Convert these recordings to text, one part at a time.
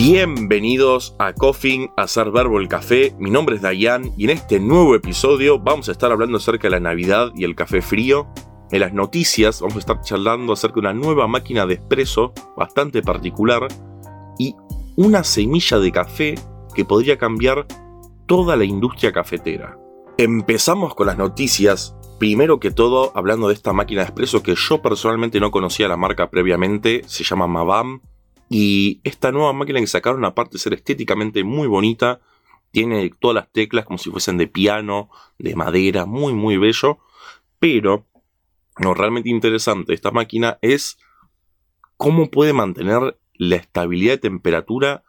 Bienvenidos a Coffin, a hacer verbo el café. Mi nombre es Dayan y en este nuevo episodio vamos a estar hablando acerca de la Navidad y el café frío. En las noticias vamos a estar charlando acerca de una nueva máquina de espresso bastante particular y una semilla de café que podría cambiar toda la industria cafetera. Empezamos con las noticias. Primero que todo, hablando de esta máquina de espresso que yo personalmente no conocía la marca previamente, se llama Mabam y esta nueva máquina que sacaron, aparte de ser estéticamente muy bonita, tiene todas las teclas como si fuesen de piano, de madera, muy muy bello. Pero lo realmente interesante de esta máquina es cómo puede mantener la estabilidad de temperatura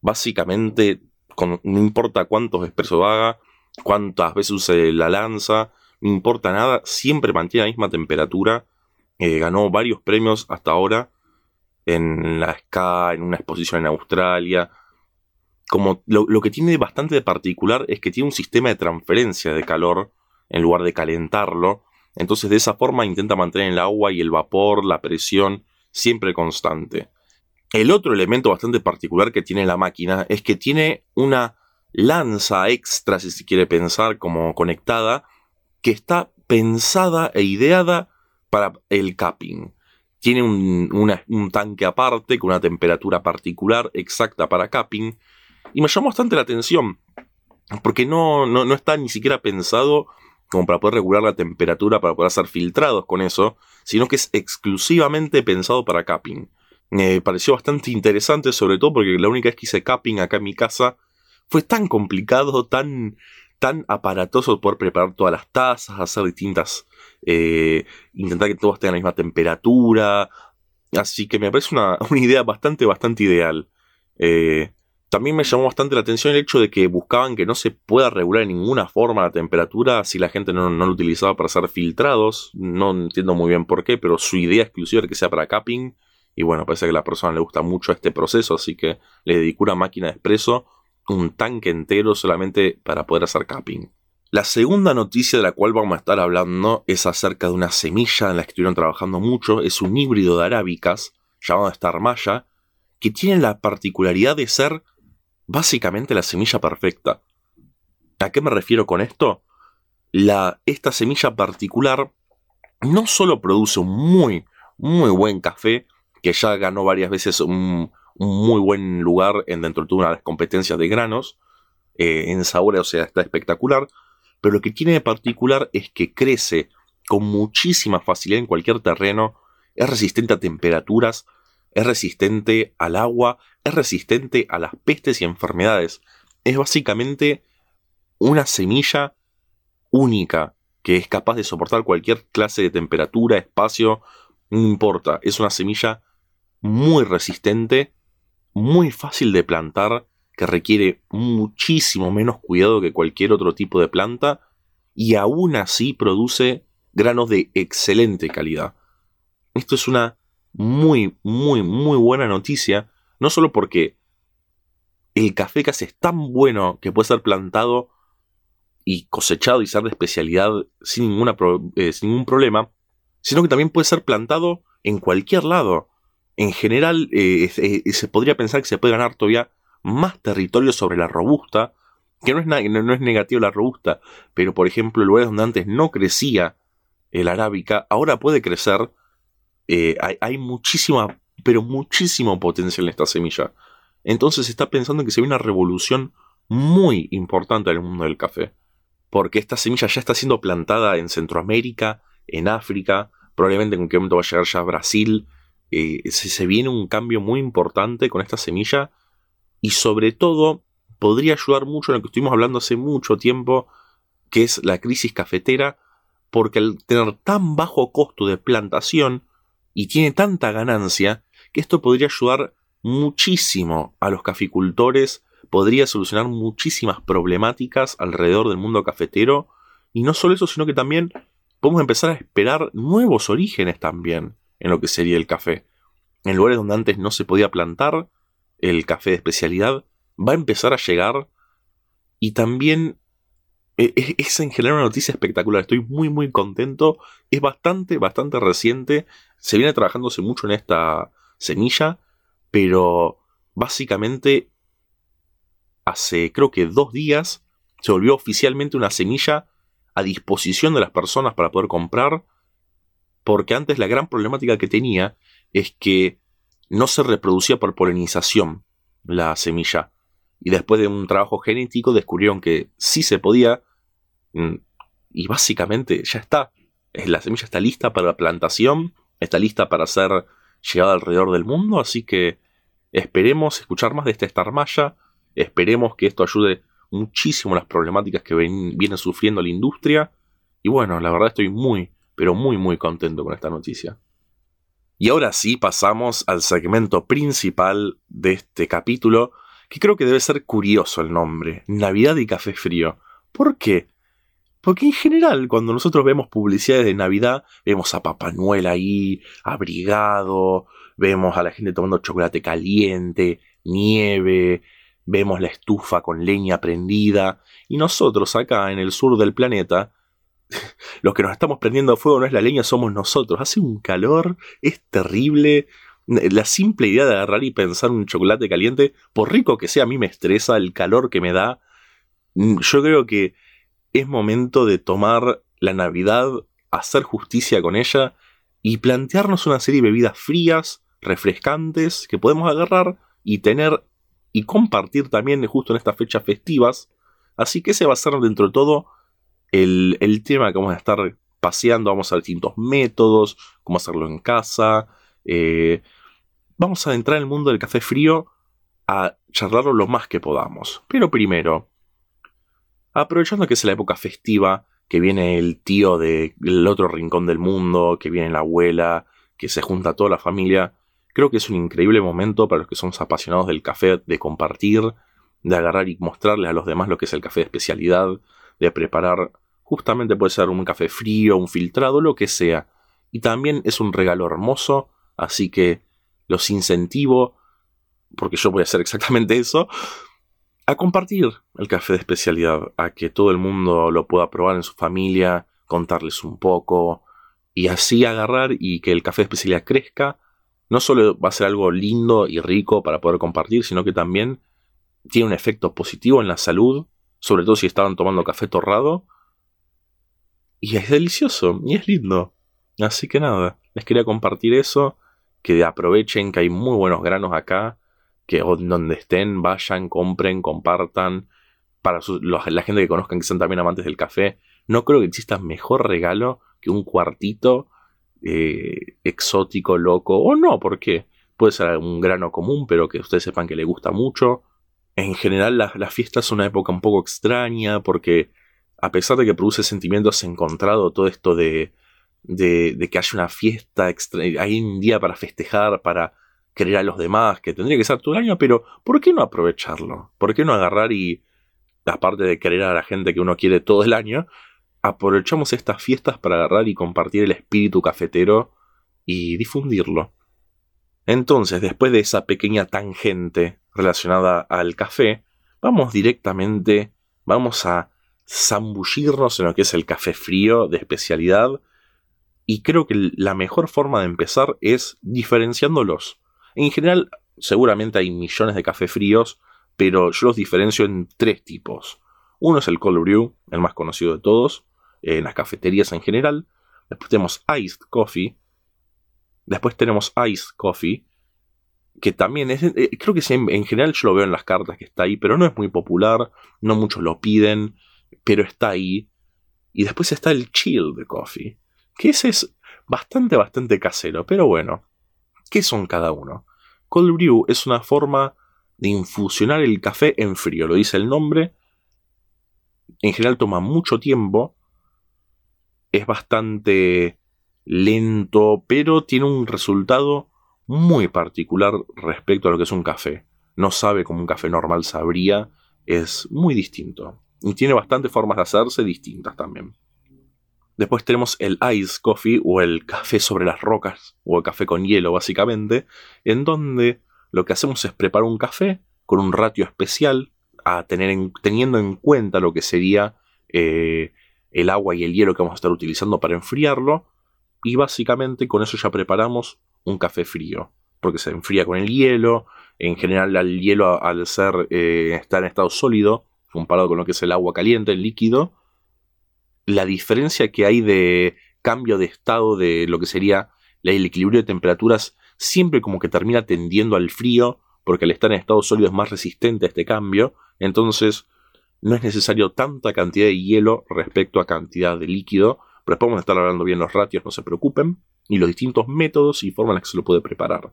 básicamente con, no importa cuántos expresos haga, cuántas veces use la lanza, no importa nada, siempre mantiene la misma temperatura. Eh, ganó varios premios hasta ahora en la SCA, en una exposición en Australia. Como lo, que tiene bastante de particular es que tiene un sistema de transferencia de calor en lugar de calentarlo. Entonces de esa forma intenta mantener el agua y el vapor, la presión, siempre constante. El otro elemento bastante particular que tiene la máquina es que tiene una lanza extra, si se quiere pensar, como conectada, que está pensada e ideada para el capping. Tiene un, tanque aparte con una temperatura particular exacta para capping. Y me llamó bastante la atención. Porque no, no, está ni siquiera pensado como para poder regular la temperatura, para poder hacer filtrados con eso, sino que es exclusivamente pensado para capping. Me pareció bastante interesante, sobre todo porque la única vez que hice capping acá en mi casa fue tan complicado, tan, tan aparatoso poder preparar todas las tazas, hacer distintas eh, intentar que todos tengan la misma temperatura. Así que me parece una, idea bastante, bastante ideal. Eh, también me llamó bastante la atención el hecho de que buscaban que no se pueda regular en ninguna forma la temperatura si la gente no, lo utilizaba para hacer filtrados. No entiendo muy bien por qué, pero su idea exclusiva era que sea para capping. Y bueno, parece que a la persona le gusta mucho este proceso, así que le dedicó una máquina de expreso, un tanque entero solamente para poder hacer capping. La segunda noticia de la cual vamos a estar hablando es acerca de una semilla en la que estuvieron trabajando mucho. Es un híbrido de arábicas llamado Star Maya, que tiene la particularidad de ser básicamente la semilla perfecta. ¿A qué me refiero con esto? La, esta semilla particular no solo produce un muy, muy buen café, que ya ganó varias veces un, muy buen lugar en dentro de una de las competencias de granos, eh, en sabor, o sea, está espectacular, pero lo que tiene de particular es que crece con muchísima facilidad en cualquier terreno, es resistente a temperaturas, es resistente al agua, es resistente a las pestes y enfermedades. Es básicamente una semilla única que es capaz de soportar cualquier clase de temperatura, espacio, no importa. Es una semilla muy resistente, muy fácil de plantar que requiere muchísimo menos cuidado que cualquier otro tipo de planta y aún así produce granos de excelente calidad. Esto es una muy, muy, muy buena noticia, no solo porque el café casi es tan bueno que puede ser plantado y cosechado y ser de especialidad sin, ninguna eh, sin ningún problema, sino que también puede ser plantado en cualquier lado. En general, eh, eh, se podría pensar que se puede ganar todavía más territorio sobre la robusta, que no es, no, es negativo la robusta, pero por ejemplo, lugares donde antes no crecía el arábica, ahora puede crecer. Eh, hay, muchísima, pero muchísimo potencial en esta semilla. Entonces se está pensando que se ve una revolución muy importante en el mundo del café. Porque esta semilla ya está siendo plantada en Centroamérica, en África, probablemente en un momento va a llegar ya a Brasil. Eh, se viene un cambio muy importante con esta semilla y sobre todo podría ayudar mucho en lo que estuvimos hablando hace mucho tiempo, que es la crisis cafetera, porque al tener tan bajo costo de plantación y tiene tanta ganancia, que esto podría ayudar muchísimo a los caficultores, podría solucionar muchísimas problemáticas alrededor del mundo cafetero, y no solo eso, sino que también podemos empezar a esperar nuevos orígenes también en lo que sería el café. En lugares donde antes no se podía plantar, el café de especialidad, va a empezar a llegar y también e, e, es en general una noticia espectacular. Estoy muy muy contento. Es bastante, bastante reciente. Se viene trabajándose mucho en esta semilla, pero básicamente hace creo que dos días se volvió oficialmente una semilla a disposición de las personas para poder comprar, porque antes la gran problemática que tenía es que no se reproducía por polinización la semilla. Y después de un trabajo genético descubrieron que sí se podía. Mm, y básicamente ya está. La semilla está lista para la plantación. Está lista para ser llevada alrededor del mundo. Así que esperemos escuchar más de esta Star Maya. Esperemos que esto ayude muchísimo las problemáticas que viene sufriendo la industria. Y bueno, la verdad estoy muy, pero muy, muy contento con esta noticia. Y ahora sí pasamos al segmento principal de este capítulo, que creo que debe ser curioso el nombre, Navidad y Café Frío. ¿Por qué? Porque en general, cuando nosotros vemos publicidades de Navidad, vemos a Papá Noel ahí, abrigado, vemos a la gente tomando chocolate caliente, nieve, vemos la estufa con leña prendida, y nosotros acá en el sur del planeta los que nos estamos prendiendo fuego no es la leña, somos nosotros. Hace un calor, es terrible. La simple idea de agarrar y pensar un chocolate caliente, por rico que sea, a mí me estresa el calor que me da. Mm, yo creo que es momento de tomar la Navidad, hacer justicia con ella y plantearnos una serie de bebidas frías, refrescantes, que podemos agarrar y tener y compartir también justo en estas fechas festivas. Así que ese va a ser dentro de todo el, tema que vamos a estar paseando, vamos a ver distintos métodos, cómo hacerlo en casa. Eh, vamos a entrar en el mundo del café frío a charlarlo lo más que podamos. Pero primero, aprovechando que es la época festiva, que viene el tío del otro rincón del mundo, que viene la abuela, que se junta toda la familia, creo que es un increíble momento para los que somos apasionados del café, de compartir, de agarrar y mostrarles a los demás lo que es el café de especialidad, de preparar Justamente puede ser un café frío, un filtrado, lo que sea. Y también es un regalo hermoso, así que los incentivo, porque yo voy a hacer exactamente eso, a compartir el café de especialidad, a que todo el mundo lo pueda probar en su familia, contarles un poco, y así agarrar y que el café de especialidad crezca. No solo va a ser algo lindo y rico para poder compartir, sino que también tiene un efecto positivo en la salud, sobre todo si estaban tomando café torrado, y es delicioso, y es lindo. Así que nada, les quería compartir eso, que aprovechen que hay muy buenos granos acá, que donde estén, vayan, compren, compartan. Para la gente que conozcan que son también amantes del café, no creo que exista mejor regalo que un cuartito eh, exótico, loco, o no, porque puede ser un grano común, pero que ustedes sepan que le gusta mucho. En general, la, la fiesta es una época un poco extraña porque a pesar de que produce sentimientos encontrados todo esto de, de, que haya una fiesta, hay un día para festejar, para querer a los demás, que tendría que ser todo el año, pero ¿por qué no aprovecharlo? ¿Por qué no agarrar y, aparte de querer a la gente que uno quiere todo el año, aprovechamos estas fiestas para agarrar y compartir el espíritu cafetero y difundirlo? Entonces, después de esa pequeña tangente relacionada al café, vamos directamente, vamos a zambullirnos en lo que es el café frío de especialidad. Y creo que la mejor forma de empezar es diferenciándolos. En general, seguramente hay millones de cafés fríos, pero yo los diferencio en tres tipos. Uno es el cold brew, el más conocido de todos, en las cafeterías en general. Después tenemos iced coffee. Después tenemos iced coffee, que también es, eh, creo que en, en, general yo lo veo en las cartas que está ahí, pero no es muy popular, no muchos lo piden pero está ahí. Y después está el chill de coffee, que ese es bastante, bastante casero, pero bueno, ¿qué son cada uno? Cold brew es una forma de infusionar el café en frío, lo dice el nombre. En general toma mucho tiempo, es bastante lento, pero tiene un resultado muy particular respecto a lo que es un café. No sabe como un café normal sabría, es muy distinto. Y tiene bastantes formas de hacerse distintas también. Después tenemos el ice coffee o el café sobre las rocas o el café con hielo básicamente, en donde lo que hacemos es preparar un café con un ratio especial a tener teniendo en cuenta lo que sería eh, el agua y el hielo que vamos a estar utilizando para enfriarlo y básicamente con eso ya preparamos un café frío. porque se enfría con el hielo. En general, el hielo al ser eh, estar en estado sólido, comparado con lo que es el agua caliente, el líquido, la diferencia que hay de cambio de estado de lo que sería el equilibrio de temperaturas siempre como que termina tendiendo al frío, porque al estar en estado sólido es más resistente a este cambio, entonces no es necesario tanta cantidad de hielo respecto a cantidad de líquido, pero después vamos a estar hablando bien los ratios, no se preocupen, y los distintos métodos y formas en las que se lo puede preparar.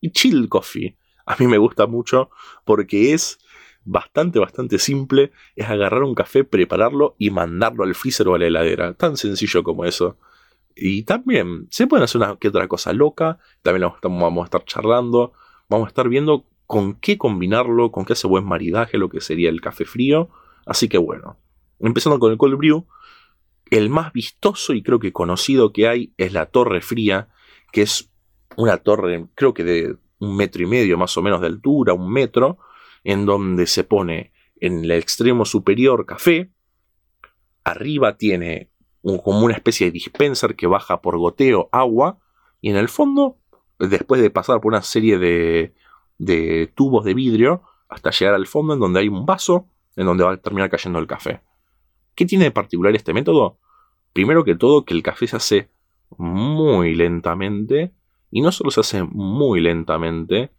Y chill coffee, a mí me gusta mucho porque es bastante, bastante simple, es agarrar un café, prepararlo y mandarlo al freezer o a la heladera, tan sencillo como eso. Y también se pueden hacer una que otra cosa loca, también vamos a estar charlando, vamos a estar viendo con qué combinarlo, con qué hace buen maridaje, lo que sería el café frío. Así que bueno, empezando con el cold brew, el más vistoso y creo que conocido que hay es la torre fría, que es una torre creo que de un metro y medio más o menos de altura, un metro, en donde se pone en el extremo superior café, arriba tiene como una especie de dispenser que baja por goteo agua y en el fondo, después de pasar por una serie de, de tubos de vidrio hasta llegar al fondo en donde hay un vaso en donde va a terminar cayendo el café. ¿Qué tiene de particular este método? Primero que todo que el café se hace muy lentamente y no solo se hace muy lentamente,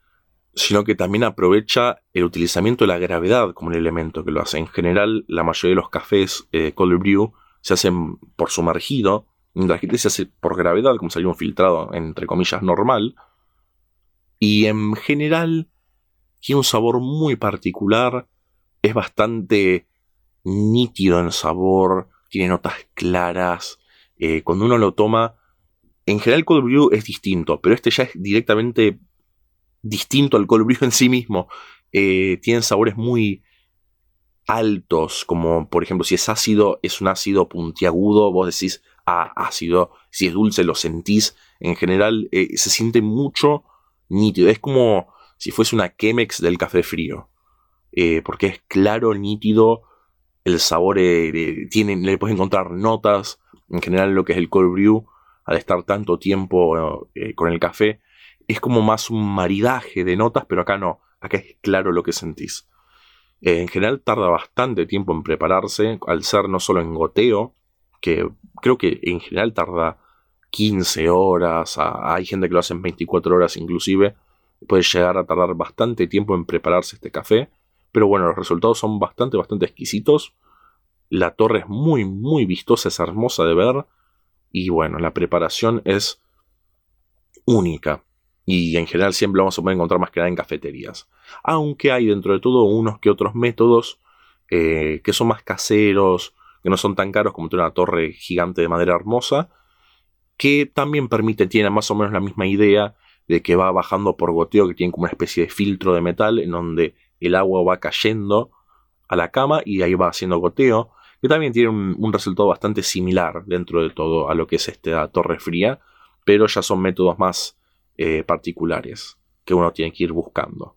sino que también aprovecha el utilizamiento de la gravedad como un elemento que lo hace. En general, la mayoría de los cafés eh, cold brew se hacen por sumergido, mientras que este se hace por gravedad, como salió un filtrado, entre comillas, normal. Y en general tiene un sabor muy particular, es bastante nítido en sabor, tiene notas claras. Eh, cuando uno lo toma, en general el cold brew es distinto, pero este ya es directamente distinto al cold brew en sí mismo. Eh, tienen sabores muy, altos, como por ejemplo si es ácido, es un ácido puntiagudo, vos decís, ah, ácido, si es dulce lo sentís, en general eh, se siente mucho nítido, es como si fuese una Chemex del café frío, eh, porque es claro, nítido, el sabor eh, tiene, le puedes encontrar notas, en general lo que es el cold brew, al estar tanto tiempo con el café, es como más un maridaje de notas, pero acá no, acá es claro lo que sentís. Eh, en general tarda bastante tiempo en prepararse, al ser no solo en goteo, que creo que en general tarda 15 horas, hay gente que lo hace en 24 horas inclusive, puede llegar a tardar bastante tiempo en prepararse este café, pero bueno, los resultados son bastante, bastante exquisitos, la torre es muy, muy vistosa, es hermosa de ver, y bueno, la preparación es única. Y en general siempre lo vamos a poder encontrar más que nada en cafeterías. Aunque hay dentro de todo unos que otros métodos eh, que son más caseros, que no son tan caros como tener una torre gigante de madera hermosa, que también permite, tiene más o menos la misma idea de que va bajando por goteo, que tiene como una especie de filtro de metal en donde el agua va cayendo a la cama y ahí va haciendo goteo, que también tiene un, resultado bastante similar dentro de todo a lo que es esta torre fría, pero ya son métodos más eh, particulares que uno tiene que ir buscando.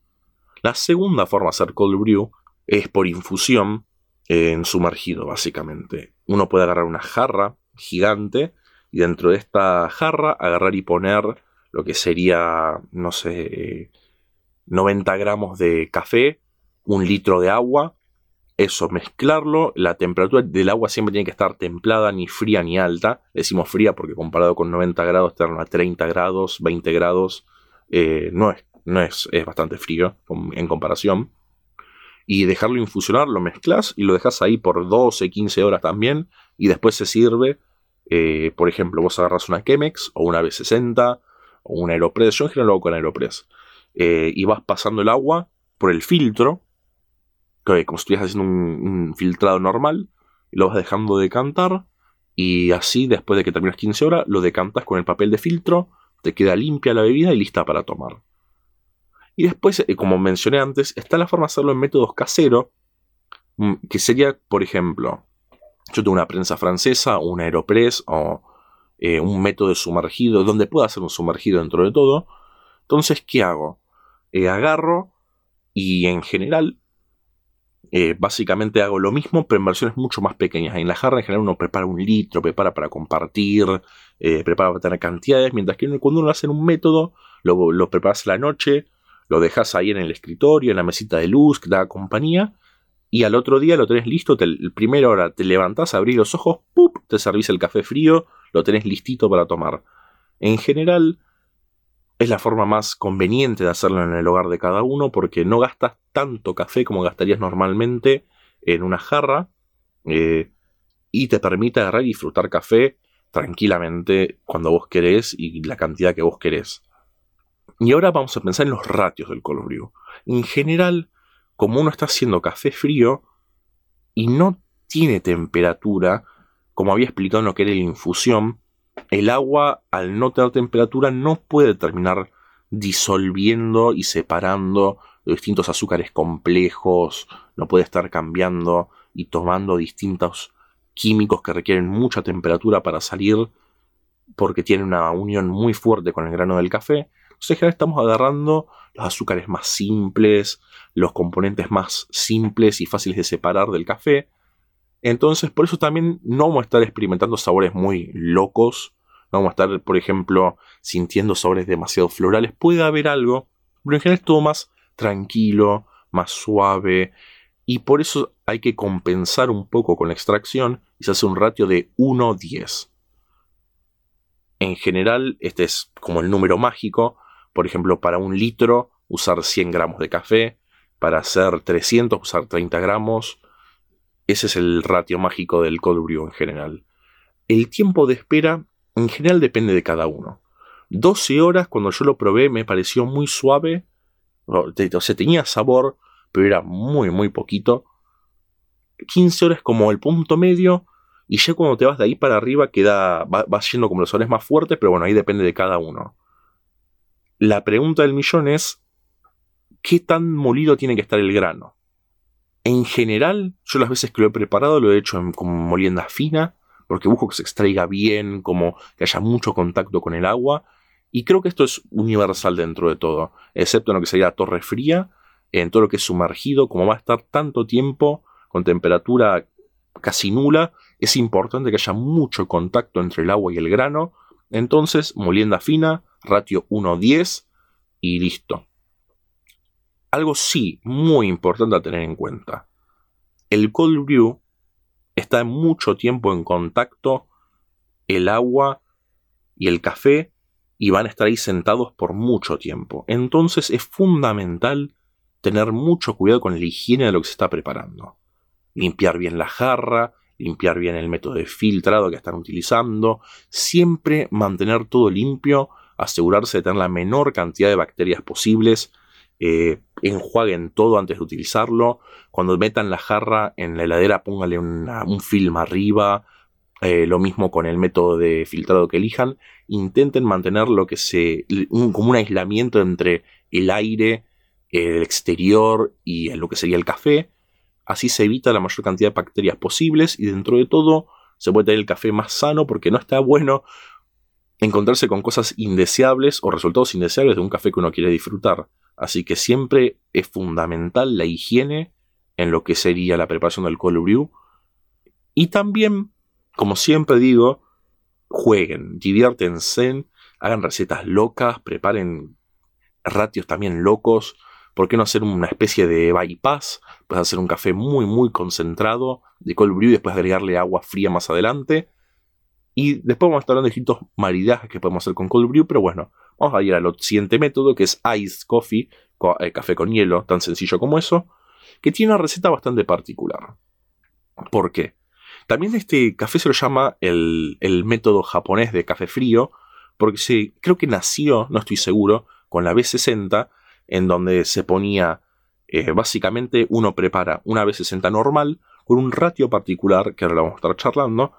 La segunda forma de hacer cold brew es por infusión en sumergido, básicamente. Uno puede agarrar una jarra gigante y dentro de esta jarra agarrar y poner lo que sería, no sé, 90 gramos de café, un litro de agua eso, mezclarlo. La temperatura del agua siempre tiene que estar templada, ni fría ni alta. Decimos fría porque comparado con 90 grados, estar a 30 grados, 20 grados, eh, no, es, no es, es bastante frío en comparación. Y dejarlo infusionar, lo mezclas y lo dejas ahí por 12, 15 horas también. Y después se sirve, eh, por ejemplo, vos agarras una Chemex o una B60 o una Aeropress. Yo en general lo hago con Aeropress. Eh, y vas pasando el agua por el filtro como si estuvieras haciendo un, filtrado normal, lo vas dejando decantar, y así después de que terminas 15 horas, lo decantas con el papel de filtro, te queda limpia la bebida y lista para tomar. Y después, eh, como mencioné antes, está la forma de hacerlo en métodos caseros, mm, que sería, por ejemplo, yo tengo una prensa francesa, un Aeropress o eh, un método de sumergido, donde pueda hacer un sumergido dentro de todo. Entonces, ¿qué hago? Eh, agarro y en general eh, básicamente hago lo mismo, pero en versiones mucho más pequeñas. En la jarra en general uno prepara un litro, prepara para compartir, eh, prepara para tener cantidades, mientras que cuando uno hace un método, lo, preparas la noche, lo dejas ahí en el escritorio, en la mesita de luz que te da compañía, y al otro día lo tenés listo, el primera hora te levantás, abrís los ojos, ¡pup! te servís el café frío, lo tenés listito para tomar. En general, es la forma más conveniente de hacerlo en el hogar de cada uno porque no gastas tanto café como gastarías normalmente en una jarra eh, y te permite agarrar y disfrutar café tranquilamente cuando vos querés y la cantidad que vos querés. Y ahora vamos a pensar en los ratios del cold brew. En general, como uno está haciendo café frío y no tiene temperatura, como había explicado en lo que era la infusión, el agua al no tener temperatura no puede terminar disolviendo y separando los distintos azúcares complejos, no puede estar cambiando y tomando distintos químicos que requieren mucha temperatura para salir porque tiene una unión muy fuerte con el grano del café. Entonces, en general estamos agarrando los azúcares más simples, los componentes más simples y fáciles de separar del café. Entonces, por eso también no vamos a estar experimentando sabores muy locos. No vamos a estar, por ejemplo, sintiendo sabores demasiado florales. Puede haber algo, pero en general es todo más tranquilo, más suave. Y por eso hay que compensar un poco con la extracción y se hace un ratio de 1-10. En general, este es como el número mágico. Por ejemplo, para un litro usar 100 gramos de café, para hacer 300 usar 30 gramos. Ese es el ratio mágico del cold en general. El tiempo de espera en general depende de cada uno. 12 horas cuando yo lo probé me pareció muy suave. O sea, tenía sabor, pero era muy, muy poquito. 15 horas como el punto medio. Y ya cuando te vas de ahí para arriba queda, va, vas yendo como los soles más fuertes, pero bueno, ahí depende de cada uno. La pregunta del millón es, ¿qué tan molido tiene que estar el grano? En general, yo las veces que lo he preparado lo he hecho en, con molienda fina, porque busco que se extraiga bien, como que haya mucho contacto con el agua. Y creo que esto es universal dentro de todo, excepto en lo que sería torre fría, en todo lo que es sumergido, como va a estar tanto tiempo con temperatura casi nula, es importante que haya mucho contacto entre el agua y el grano. Entonces, molienda fina, ratio 1-10 y listo. Algo sí muy importante a tener en cuenta. El cold brew está mucho tiempo en contacto el agua y el café y van a estar ahí sentados por mucho tiempo. Entonces es fundamental tener mucho cuidado con la higiene de lo que se está preparando. Limpiar bien la jarra, limpiar bien el método de filtrado que están utilizando, siempre mantener todo limpio, asegurarse de tener la menor cantidad de bacterias posibles, eh, enjuaguen todo antes de utilizarlo. Cuando metan la jarra en la heladera, póngale un film arriba. Eh, lo mismo con el método de filtrado que elijan. Intenten mantener lo que se. como un aislamiento entre el aire, el exterior y lo que sería el café. Así se evita la mayor cantidad de bacterias posibles y dentro de todo se puede tener el café más sano porque no está bueno encontrarse con cosas indeseables o resultados indeseables de un café que uno quiere disfrutar. Así que siempre es fundamental la higiene en lo que sería la preparación del cold. Y también, como siempre digo, jueguen, diviértense, hagan recetas locas, preparen ratios también locos. ¿Por qué no hacer una especie de bypass? Puedes hacer un café muy, muy concentrado de cold brew y después agregarle agua fría más adelante. Y después vamos a estar hablando de distintos maridajes que podemos hacer con cold brew, pero bueno, Vamos a ir al siguiente método, que es Ice Coffee, eh, café con hielo, tan sencillo como eso, que tiene una receta bastante particular. ¿Por qué? También este café se lo llama el, método japonés de café frío, porque se, creo que nació, no estoy seguro, con la B60, en donde se ponía, eh, básicamente uno prepara una B60 normal, con un ratio particular, que ahora vamos a estar charlando,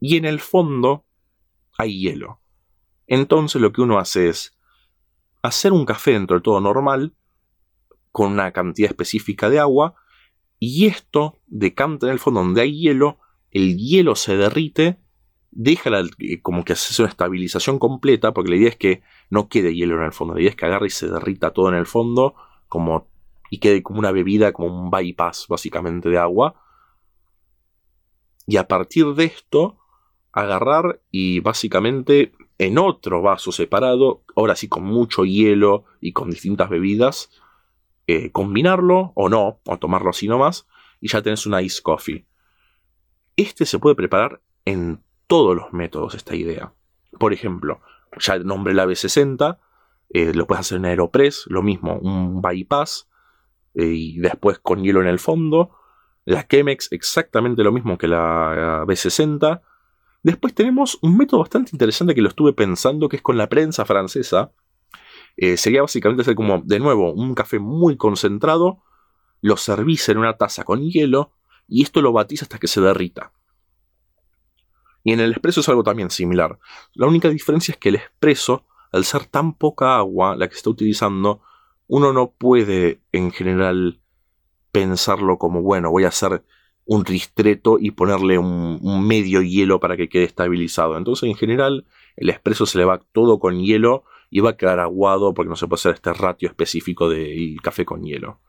y en el fondo hay hielo. Entonces lo que uno hace es hacer un café dentro de todo normal, con una cantidad específica de agua, y esto decanta en el fondo donde hay hielo, el hielo se derrite, deja eh, como que hace una estabilización completa, porque la idea es que no quede hielo en el fondo, la idea es que agarre y se derrita todo en el fondo, como, y quede como una bebida, como un bypass básicamente de agua. Y a partir de esto, agarrar y básicamente en otro vaso separado, ahora sí con mucho hielo y con distintas bebidas, eh, combinarlo o no, o tomarlo así nomás, y ya tenés una ice coffee. Este se puede preparar en todos los métodos, esta idea. Por ejemplo, ya nombré la B60, eh, lo puedes hacer en Aeropress, lo mismo, un bypass, eh, y después con hielo en el fondo. La Chemex, exactamente lo mismo que la B60. Después tenemos un método bastante interesante que lo estuve pensando, que es con la prensa francesa. Eh, sería básicamente hacer como, de nuevo, un café muy concentrado, lo servís en una taza con hielo y esto lo batís hasta que se derrita. Y en el espresso es algo también similar. La única diferencia es que el espresso, al ser tan poca agua la que se está utilizando, uno no puede en general pensarlo como, bueno, voy a hacer un ristreto y ponerle un, medio hielo para que quede estabilizado. Entonces, en general, el espresso se le va todo con hielo y va a quedar aguado porque no se puede hacer este ratio específico de café con hielo.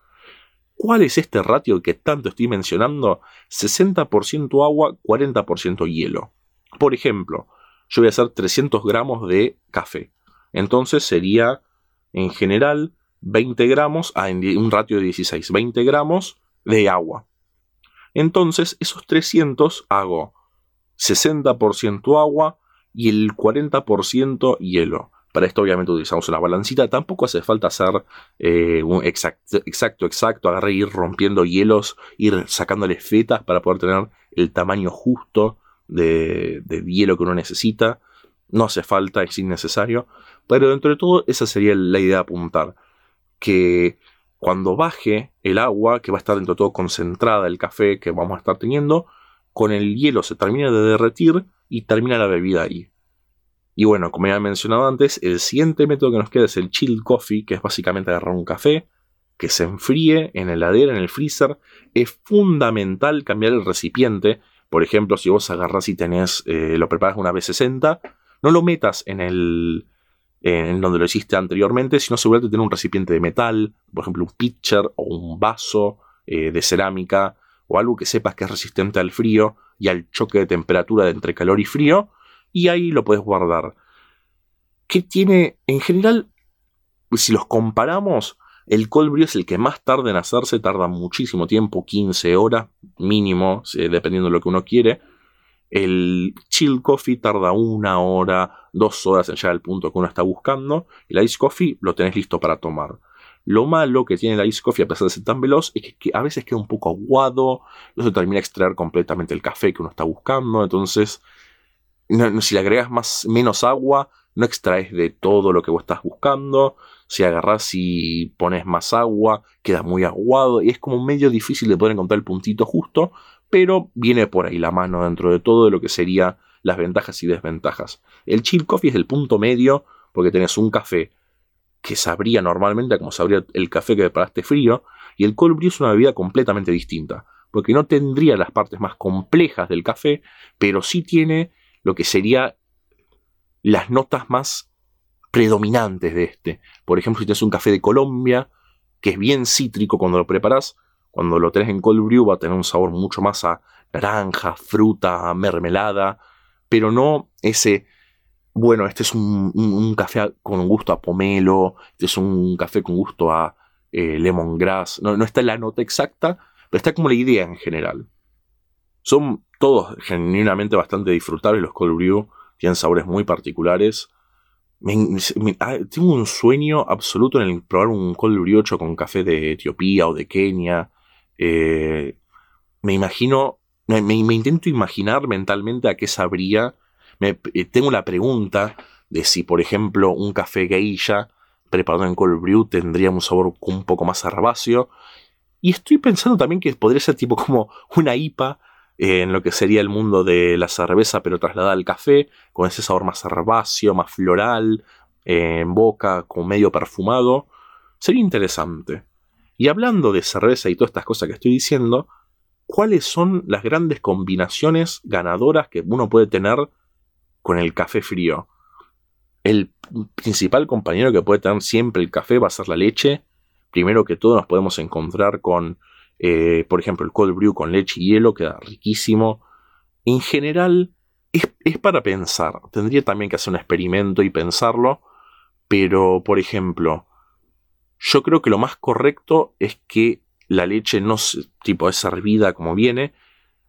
¿Cuál es este ratio que tanto estoy mencionando? 60% agua, 40% hielo. Por ejemplo, yo voy a hacer 300 gramos de café. Entonces sería, en general, 20 gramos, a un ratio de 16, 20 gramos de agua. Entonces, esos 300 hago 60% agua y el 40% hielo. Para esto obviamente utilizamos una balancita. Tampoco hace falta hacer eh, un exacto, exacto, exacto. Agarrar y ir rompiendo hielos, ir sacándole fetas para poder tener el tamaño justo de, de hielo que uno necesita. No hace falta, es innecesario. Pero dentro de todo, esa sería la idea de apuntar. Que cuando baje el agua, que va a estar dentro de todo concentrada el café que vamos a estar teniendo, con el hielo se termina de derretir y termina la bebida ahí. Y bueno, como ya he mencionado antes, el siguiente método que nos queda es el chill coffee, que es básicamente agarrar un café que se enfríe en la heladera, en el freezer. Es fundamental cambiar el recipiente. Por ejemplo, si vos agarras y tenés, eh, lo preparas una B60, no lo metas en el, en donde lo hiciste anteriormente, sino seguramente tener un recipiente de metal, por ejemplo un pitcher o un vaso eh, de cerámica o algo que sepas que es resistente al frío y al choque de temperatura entre calor y frío, y ahí lo puedes guardar. ¿Qué tiene en general? Si los comparamos, el cold es el que más tarda en hacerse, tarda muchísimo tiempo, 15 horas mínimo, dependiendo de lo que uno quiere. El chill coffee tarda una hora, dos horas en llegar al punto que uno está buscando. El ice coffee lo tenés listo para tomar. Lo malo que tiene el ice coffee, a pesar de ser tan veloz, es que a veces queda un poco aguado, no se termina de extraer completamente el café que uno está buscando. Entonces, si le agregas más, menos agua, no extraes de todo lo que vos estás buscando. Si agarras y pones más agua, queda muy aguado y es como medio difícil de poder encontrar el puntito justo pero viene por ahí la mano dentro de todo de lo que serían las ventajas y desventajas. El chill coffee es el punto medio porque tenés un café que sabría normalmente como sabría el café que preparaste frío y el cold brew es una bebida completamente distinta porque no tendría las partes más complejas del café, pero sí tiene lo que sería las notas más predominantes de este. Por ejemplo, si tienes un café de Colombia, que es bien cítrico cuando lo preparas, cuando lo tenés en cold brew va a tener un sabor mucho más a naranja, fruta, mermelada, pero no ese, bueno, este es un, café con gusto a pomelo, este es un café con gusto a eh, lemongrass, no, no está la nota exacta, pero está como la idea en general. Son todos genuinamente bastante disfrutables los cold brew, tienen sabores muy particulares. Ah, tengo un sueño absoluto en probar un cold brew hecho con café de Etiopía o de Kenia. Eh, me imagino, me, intento imaginar mentalmente a qué sabría. Me, eh, tengo la pregunta de si, por ejemplo, un café geisha preparado en cold brew tendría un sabor un poco más herbáceo. Y estoy pensando también que podría ser tipo como una IPA eh, en lo que sería el mundo de la cerveza, pero trasladada al café, con ese sabor más herbáceo, más floral, en boca, como medio perfumado. Sería interesante. Y hablando de cerveza y todas estas cosas que estoy diciendo, ¿cuáles son las grandes combinaciones ganadoras que uno puede tener con el café frío? El principal compañero que puede tener siempre el café va a ser la leche. Primero que todo nos podemos encontrar con, eh, por ejemplo, el cold brew con leche y hielo, queda riquísimo. En general, es, es para pensar. Tendría también que hacer un experimento y pensarlo. Pero, por ejemplo, yo creo que lo más correcto es que la leche no tipo es servida como viene.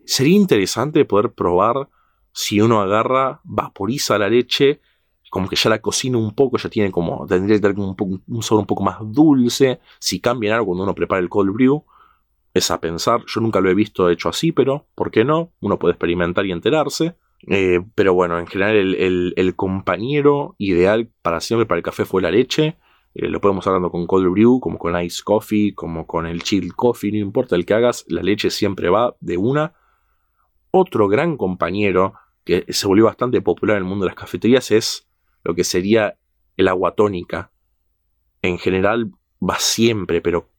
Sería interesante poder probar si uno agarra, vaporiza la leche, como que ya la cocina un poco, ya tiene como, tendría que tener un, un sabor un poco más dulce. Si cambia algo cuando uno prepara el cold brew, es a pensar. Yo nunca lo he visto hecho así, pero ¿por qué no? Uno puede experimentar y enterarse. Eh, pero bueno, en general el, compañero ideal para siempre para el café fue la leche. Eh, lo podemos hablando con cold brew, como con ice coffee, como con el chill coffee, no importa el que hagas, la leche siempre va de una. Otro gran compañero que se volvió bastante popular en el mundo de las cafeterías es lo que sería el agua tónica. En general va siempre, pero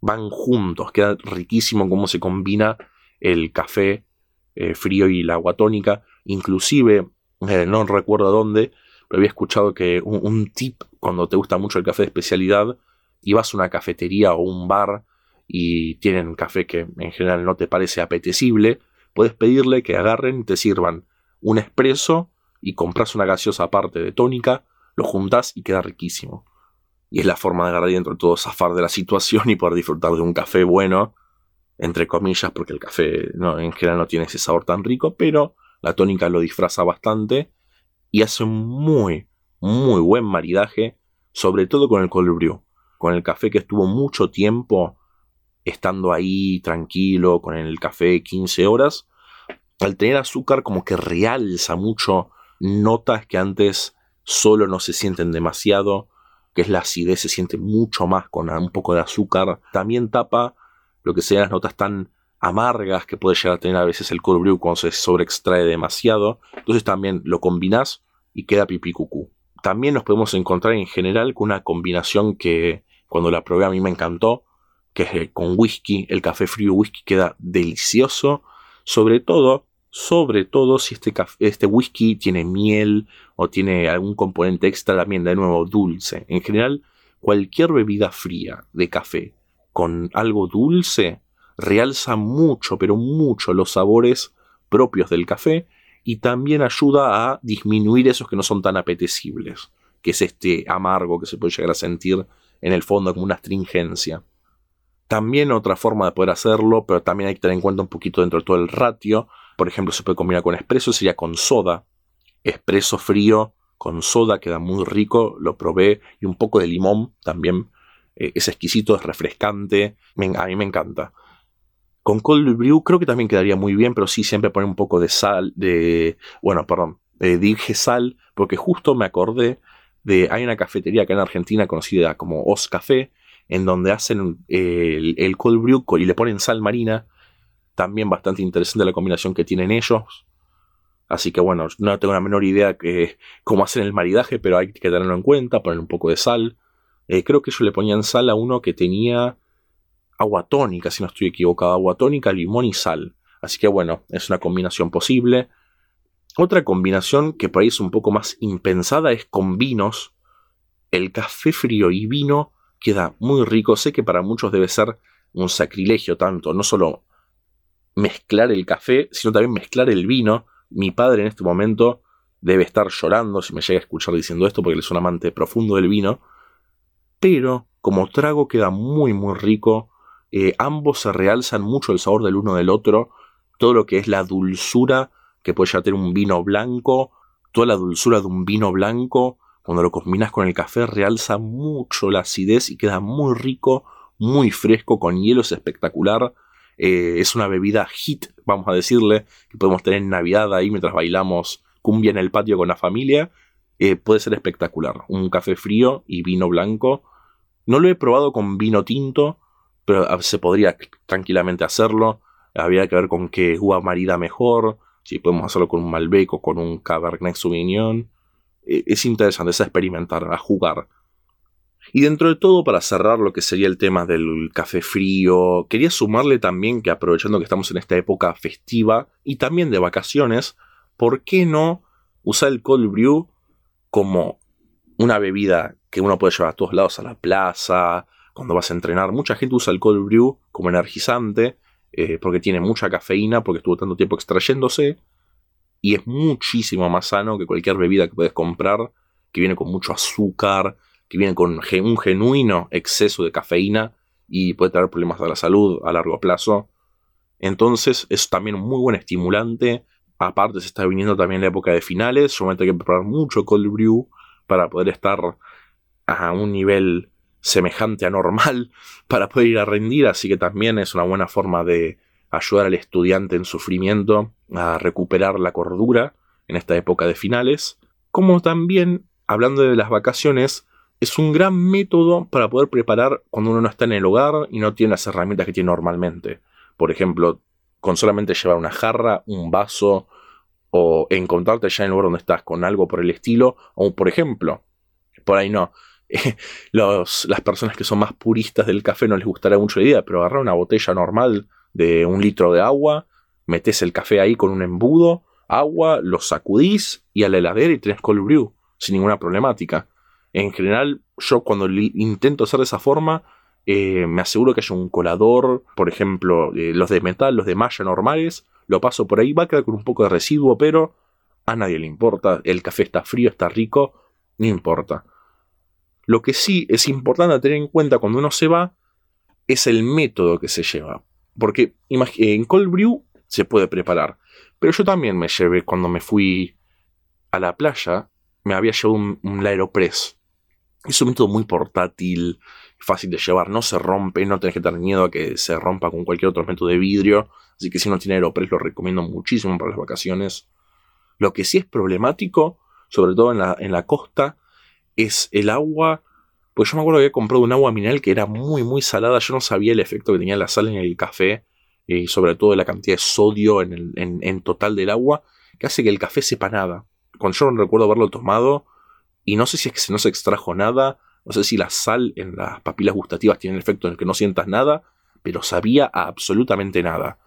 van juntos. Queda riquísimo cómo se combina el café eh, frío y la agua tónica. Inclusive, eh, no recuerdo dónde, pero había escuchado que un, tip cuando te gusta mucho el café de especialidad y vas a una cafetería o un bar y tienen café que en general no te parece apetecible, puedes pedirle que agarren y te sirvan un espresso y compras una gaseosa aparte de tónica, lo juntas y queda riquísimo. Y es la forma de agarrar dentro de todo zafar de la situación y poder disfrutar de un café bueno entre comillas, porque el café no, en general no tiene ese sabor tan rico, pero la tónica lo disfraza bastante y hace un muy, muy buen maridaje, sobre todo con el cold con el café que estuvo mucho tiempo estando ahí tranquilo, con el café 15 horas, al tener azúcar como que realza mucho notas que antes solo no se sienten demasiado, que es la acidez, se siente mucho más con un poco de azúcar, también tapa lo que sean las notas tan amargas que puede llegar a tener a veces el cold brew cuando se sobreextrae demasiado. Entonces también lo combinás y queda pipí cucú. También nos podemos encontrar en general con una combinación que cuando la probé a mí me encantó, que es con whisky. El café frío whisky queda delicioso. Sobre todo, sobre todo si este, este whisky tiene miel o tiene algún componente extra también, de nuevo, dulce. En general, cualquier bebida fría de café con algo dulce, realza mucho, pero mucho los sabores propios del café y también ayuda a disminuir esos que no son tan apetecibles, que es este amargo que se puede llegar a sentir en el fondo como una astringencia. También otra forma de poder hacerlo, pero también hay que tener en cuenta un poquito dentro de todo el ratio. Por ejemplo, se puede combinar con espresso, sería con soda. Espresso frío con soda queda muy rico, lo probé, y un poco de limón también eh, es exquisito, es refrescante, a mí me encanta. Con cold brew creo que también quedaría muy bien, pero sí siempre poner un poco de sal, de, bueno, perdón, dije sal, porque justo me acordé de, hay una cafetería acá en Argentina conocida como Os Café, en donde hacen el, el cold brew y le ponen sal marina, también bastante interesante la combinación que tienen ellos. Así que bueno, no tengo la menor idea de cómo hacen el maridaje, pero hay que tenerlo en cuenta, poner un poco de sal. Eh, creo que ellos le ponían sal a uno que tenía agua tónica, si no estoy equivocado, agua tónica, limón y sal. Así que bueno, es una combinación posible. Otra combinación que por ahí es un poco más impensada es con vinos. El café frío y vino queda muy rico. Sé que para muchos debe ser un sacrilegio tanto, no solo mezclar el café, sino también mezclar el vino. Mi padre en este momento debe estar llorando si me llega a escuchar diciendo esto porque él es un amante profundo del vino pero como trago queda muy muy rico. Eh, ambos se realzan mucho el sabor del uno del otro. Todo lo que es la dulzura que puede ya tener un vino blanco, toda la dulzura de un vino blanco, cuando lo combinas con el café realza mucho la acidez y queda muy rico, muy fresco, con hielo es espectacular. Eh, es una bebida hit, vamos a decirle, que podemos tener en Navidad ahí mientras bailamos cumbia en el patio con la familia eh, puede ser espectacular. Un café frío y vino blanco. No lo he probado con vino tinto, pero ah, se podría tranquilamente hacerlo. Habría que ver con qué uva marida mejor. Si podemos hacerlo con un Malbec o con un Cabernet Sauvignon. E, es interesante, es experimentar, a jugar. Y dentro de todo, para cerrar lo que sería el tema del café frío, quería sumarle también que aprovechando que estamos en esta época festiva y también de vacaciones, ¿por qué no usar el cold brew como una bebida que uno puede llevar a todos lados, a la plaza, cuando vas a entrenar. Mucha gente usa el cold brew como energizante, eh, porque tiene mucha cafeína, porque estuvo tanto tiempo extrayéndose. y es muchísimo más sano que cualquier bebida que puedes comprar, que viene con mucho azúcar, que viene con un genuino exceso de cafeína y puede traer problemas a la salud a largo plazo. Entonces es también un muy buen estimulante. Aparte se está viniendo también la época de finales. Yo me tengo que preparar mucho cold brew para poder estar a un nivel semejante a normal para poder ir a rendir. Así que también es una buena forma de ayudar al estudiante en sufrimiento a recuperar la cordura en esta época de finales. Como también, hablando de las vacaciones, es un gran método para poder preparar cuando uno no está en el hogar y no tiene las herramientas que tiene normalmente. Por ejemplo, con solamente llevar una jarra, un vaso o encontrarte ya en el lugar donde estás con algo por el estilo. O por ejemplo, por ahí no. las personas que son más puristas del café no les gustará mucho la idea, pero agarrar una botella normal de un litro de agua, metes el café ahí con un embudo, agua, lo sacudís y a la heladera y tenés cold brew sin ninguna problemática. En general, yo cuando intento hacer de esa forma, eh, me aseguro que haya un colador, por ejemplo, los de metal, los de malla normales, lo paso por ahí, va a quedar con un poco de residuo, pero a nadie le importa, el café está frío, está rico, no importa. Lo que sí es importante tener en cuenta cuando uno se va es el método que se lleva. Porque en cold brew se puede preparar. Pero yo también me llevé cuando me fui a la playa, me había llevado un, Aeropress. Es un método muy portátil, fácil de llevar, no se rompe, no tenés que tener miedo a que se rompa con cualquier otro método de vidrio. Así que si no tiene Aeropress lo recomiendo muchísimo para las vacaciones. Lo que sí es problemático, sobre todo en la, en la costa, es el agua pues yo me acuerdo que había comprado un agua mineral que era muy, muy salada. Yo no sabía el efecto que tenía la sal en el café. Y sobre todo la cantidad de sodio en, en, total del agua. Que hace que el café sepa nada. Cuando yo no recuerdo haberlo tomado. Y no sé si es que no se extrajo nada. No sé si la sal en las papilas gustativas tiene el efecto en el que no sientas nada. Pero sabía absolutamente nada.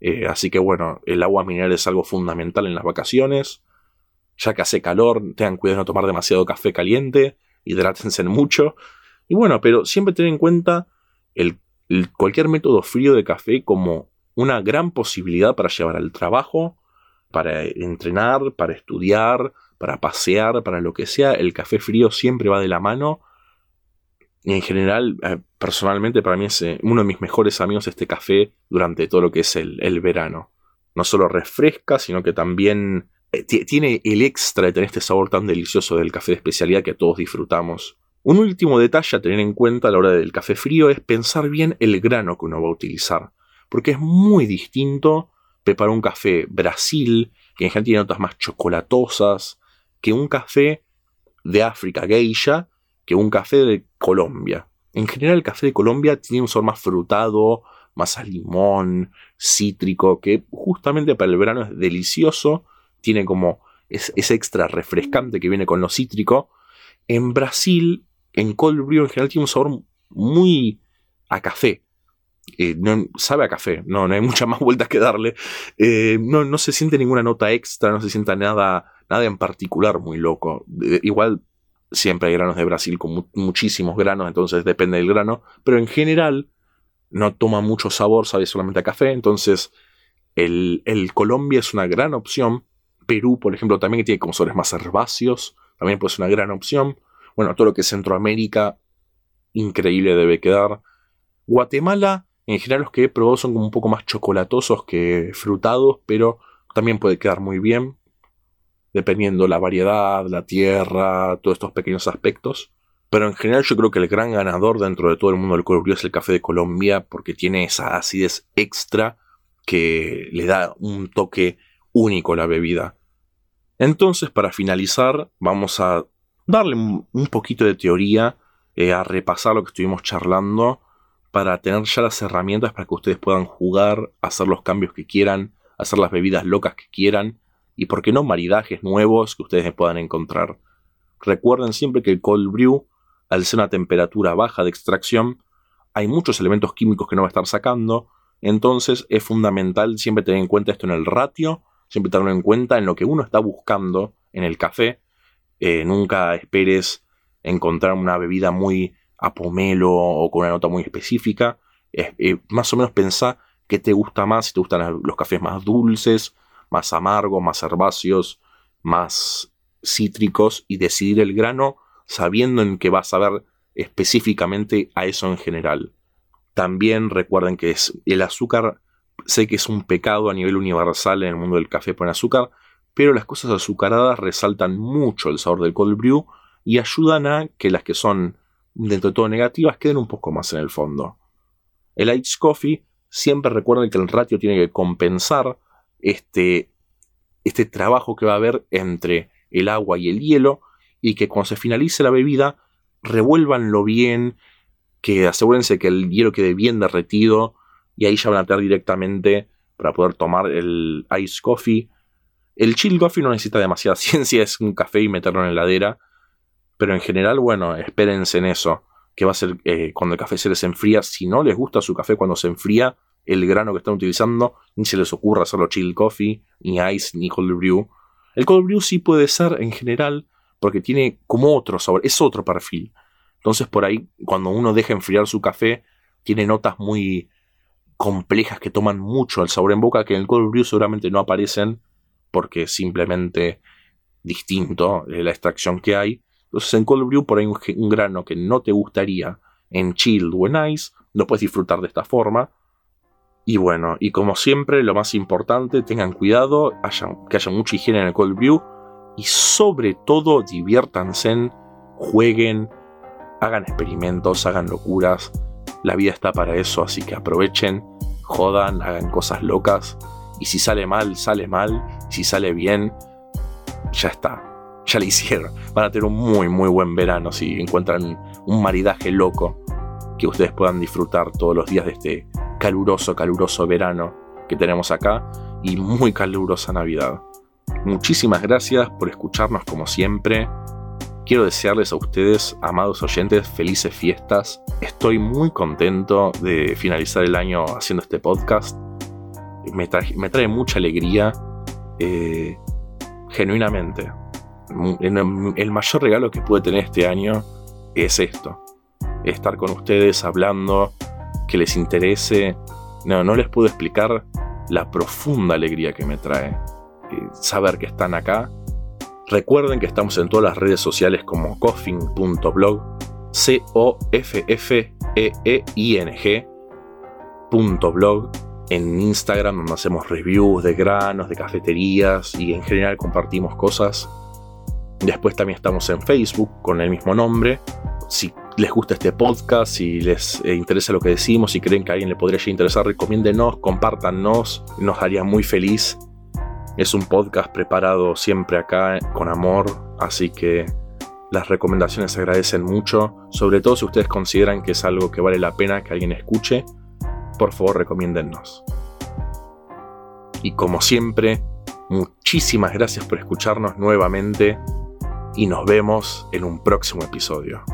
Eh, así que bueno, el agua mineral es algo fundamental en las vacaciones. Ya que hace calor, tengan cuidado de no tomar demasiado café caliente hidrátense mucho. Y bueno, pero siempre ten en cuenta el, cualquier método frío de café como una gran posibilidad para llevar al trabajo, para entrenar, para estudiar, para pasear, para lo que sea. El café frío siempre va de la mano. Y en general, eh, personalmente, para mí es eh, uno de mis mejores amigos este café durante todo lo que es el, el verano. No solo refresca, sino que también tiene el extra de tener este sabor tan delicioso del café de especialidad que todos disfrutamos. Un último detalle a tener en cuenta a la hora del café frío es pensar bien el grano que uno va a utilizar, porque es muy distinto preparar un café Brasil, que en general tiene notas más chocolatosas, que un café de África geisha, que un café de Colombia. En general el café de Colombia tiene un sabor más frutado, más a limón, cítrico, que justamente para el verano es delicioso tiene como ese extra refrescante que viene con lo cítrico. En Brasil, en cold en general tiene un sabor muy a café. Eh, sabe a café, no, no hay muchas más vueltas que darle. Eh, no, no, se siente ninguna nota extra, no se sienta nada, nada en particular muy loco. igual siempre hay granos de Brasil con muchísimos granos, entonces depende del grano, pero en general no toma mucho sabor, sabe solamente a café, entonces el Colombia es una gran opción Perú, por ejemplo, también tiene como más herbáceos, también puede ser una gran opción. Bueno, todo lo que es Centroamérica, increíble debe quedar. Guatemala, en general los que he probado son como un poco más chocolatosos que frutados, pero también puede quedar muy bien, dependiendo la variedad, la tierra, todos estos pequeños aspectos. Pero en general yo creo que el gran ganador dentro de todo el mundo del color es el café de Colombia, porque tiene esa acidez extra que le da un toque único a la bebida. Entonces, para finalizar, vamos a darle un poquito de teoría, eh, a repasar lo que estuvimos charlando, para tener ya las herramientas para que ustedes puedan jugar, hacer los cambios que quieran, hacer las bebidas locas que quieran, y por qué no maridajes nuevos que ustedes puedan encontrar. Recuerden siempre que el cold brew, al ser una temperatura baja de extracción, hay muchos elementos químicos que no va a estar sacando, entonces es fundamental siempre tener en cuenta esto en el ratio siempre tenerlo en cuenta en lo que uno está buscando en el café. Eh, nunca esperes encontrar una bebida muy a pomelo o con una nota muy específica. Eh, más o menos pensá qué te gusta más, si te gustan los cafés más dulces, más amargos, más herbáceos, más cítricos y decidir el grano sabiendo en que vas a ver específicamente a eso en general. También recuerden que es el azúcar, sé que es un pecado a nivel universal en el mundo del café con azúcar, pero las cosas azucaradas resaltan mucho el sabor del cold brew y ayudan a que las que son dentro de todo negativas queden un poco más en el fondo. El Ice Coffee siempre recuerden que el ratio tiene que compensar este, este trabajo que va a haber entre el agua y el hielo y que cuando se finalice la bebida revuélvanlo bien, que asegúrense que el hielo quede bien derretido y ahí ya van a tener directamente para poder tomar el ice coffee. El chill coffee no necesita demasiada ciencia, es un café y meterlo en la heladera, pero en general, bueno, espérense en eso, que va a ser eh, cuando el café se les enfría. Si no les gusta su café cuando se enfría, el grano que están utilizando, ni se les ocurra hacerlo chill coffee, ni ice, ni cold brew. El cold brew sí puede ser en general porque tiene como otro sabor, es otro perfil. Entonces por ahí, cuando uno deja enfriar su café, tiene notas muy complejas que toman mucho el sabor en boca, que en el cold brew seguramente no aparecen, porque es simplemente distinto eh, la extracción que hay. Entonces en cold brew por ahí un, un grano que no te gustaría en chill o en ice, lo puedes disfrutar de esta forma. Y bueno, y como siempre, lo más importante, tengan cuidado, que haya mucha higiene en el cold brew y sobre todo diviértanse, jueguen, hagan experimentos, hagan locuras. La vida está para eso, así que aprovechen, jodan, hagan cosas locas. Y si sale mal, sale mal. Si sale bien, ya está. Ya lo hicieron. Van a tener un muy, muy buen verano si encuentran un maridaje loco que ustedes puedan disfrutar todos los días de este caluroso, caluroso verano que tenemos acá y muy calurosa Navidad. Muchísimas gracias por escucharnos como siempre. Quiero desearles a ustedes, amados oyentes, felices fiestas. Estoy muy contento de finalizar el año haciendo este podcast. Me, trae, mucha alegría, eh, genuinamente. El mayor regalo que pude tener este año es esto. Estar con ustedes hablando, que les interese. No, no les puedo explicar la profunda alegría que me trae saber que están acá. Recuerden que estamos en todas las redes sociales como coffin.blog, C-O-F-F-E-E-I-N-G.blog, en Instagram donde hacemos reviews de granos, de cafeterías y en general compartimos cosas. Después también estamos en Facebook con el mismo nombre. Si les gusta este podcast, si les eh, interesa lo que decimos, si creen que a alguien le podría interesar, recomiéndenos, compártanos, nos haría muy feliz es un podcast preparado siempre acá con amor, así que las recomendaciones se agradecen mucho, sobre todo si ustedes consideran que es algo que vale la pena que alguien escuche, por favor recomiéndennos. Y como siempre, muchísimas gracias por escucharnos nuevamente y nos vemos en un próximo episodio.